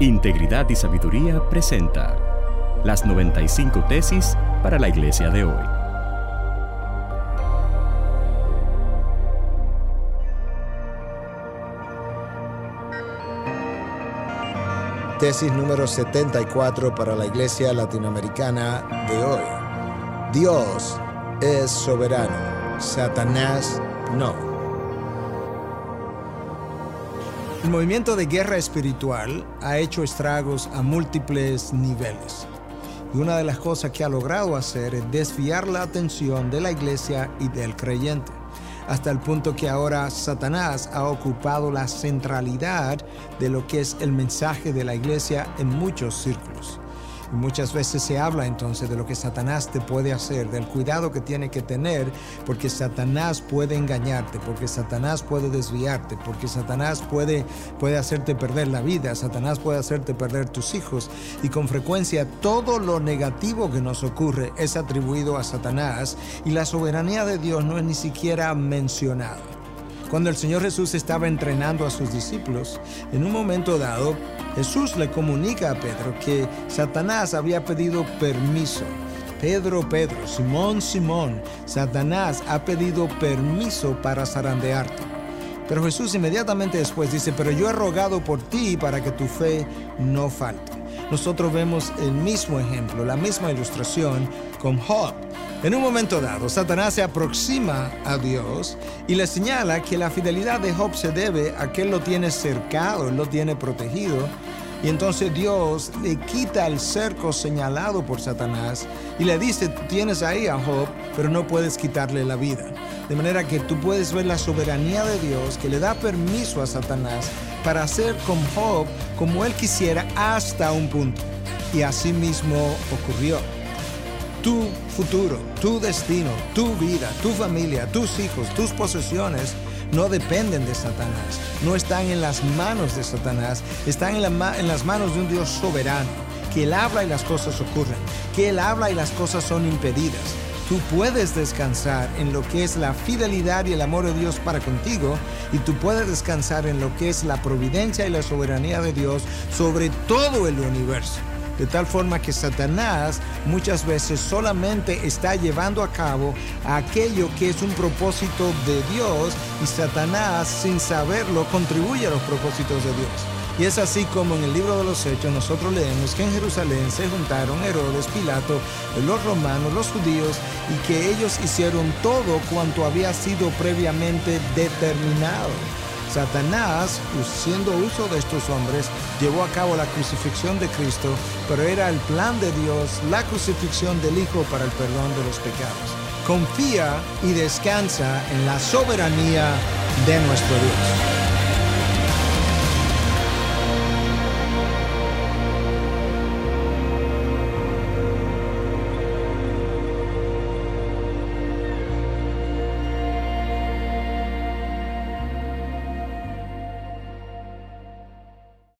Integridad y Sabiduría presenta las 95 tesis para la iglesia de hoy. Tesis número 74 para la iglesia latinoamericana de hoy. Dios es soberano, Satanás no. El movimiento de guerra espiritual ha hecho estragos a múltiples niveles. Y una de las cosas que ha logrado hacer es desviar la atención de la iglesia y del creyente, hasta el punto que ahora Satanás ha ocupado la centralidad de lo que es el mensaje de la iglesia en muchos círculos. Muchas veces se habla entonces de lo que Satanás te puede hacer, del cuidado que tiene que tener, porque Satanás puede engañarte, porque Satanás puede desviarte, porque Satanás puede, puede hacerte perder la vida, Satanás puede hacerte perder tus hijos. Y con frecuencia todo lo negativo que nos ocurre es atribuido a Satanás y la soberanía de Dios no es ni siquiera mencionada. Cuando el Señor Jesús estaba entrenando a sus discípulos, en un momento dado, Jesús le comunica a Pedro que Satanás había pedido permiso. Pedro, Pedro, Simón, Simón, Satanás ha pedido permiso para zarandearte. Pero Jesús inmediatamente después dice, pero yo he rogado por ti para que tu fe no falte. Nosotros vemos el mismo ejemplo, la misma ilustración con Job. En un momento dado, Satanás se aproxima a Dios y le señala que la fidelidad de Job se debe a que él lo tiene cercado, él lo tiene protegido. Y entonces Dios le quita el cerco señalado por Satanás y le dice, tienes ahí a Job, pero no puedes quitarle la vida. De manera que tú puedes ver la soberanía de Dios que le da permiso a Satanás para hacer con Job como él quisiera hasta un punto. Y así mismo ocurrió tu futuro, tu destino, tu vida, tu familia, tus hijos, tus posesiones no dependen de Satanás, no están en las manos de Satanás, están en, las manos de un Dios soberano, que Él habla y las cosas ocurren, que Él habla y las cosas son impedidas. Tú puedes descansar en lo que es la fidelidad y el amor de Dios para contigo y tú puedes descansar en lo que es la providencia y la soberanía de Dios sobre todo el universo de tal forma que Satanás muchas veces solamente está llevando a cabo aquello que es un propósito de Dios y Satanás sin saberlo contribuye a los propósitos de Dios. Y es así como en el libro de los Hechos nosotros leemos que en Jerusalén se juntaron Herodes, Pilato, los romanos, los judíos, y que ellos hicieron todo cuanto había sido previamente determinado. Satanás, haciendo uso de estos hombres, llevó a cabo la crucifixión de Cristo, pero era el plan de Dios la crucifixión del Hijo para el perdón de los pecados. Confía y descansa en la soberanía de nuestro Dios.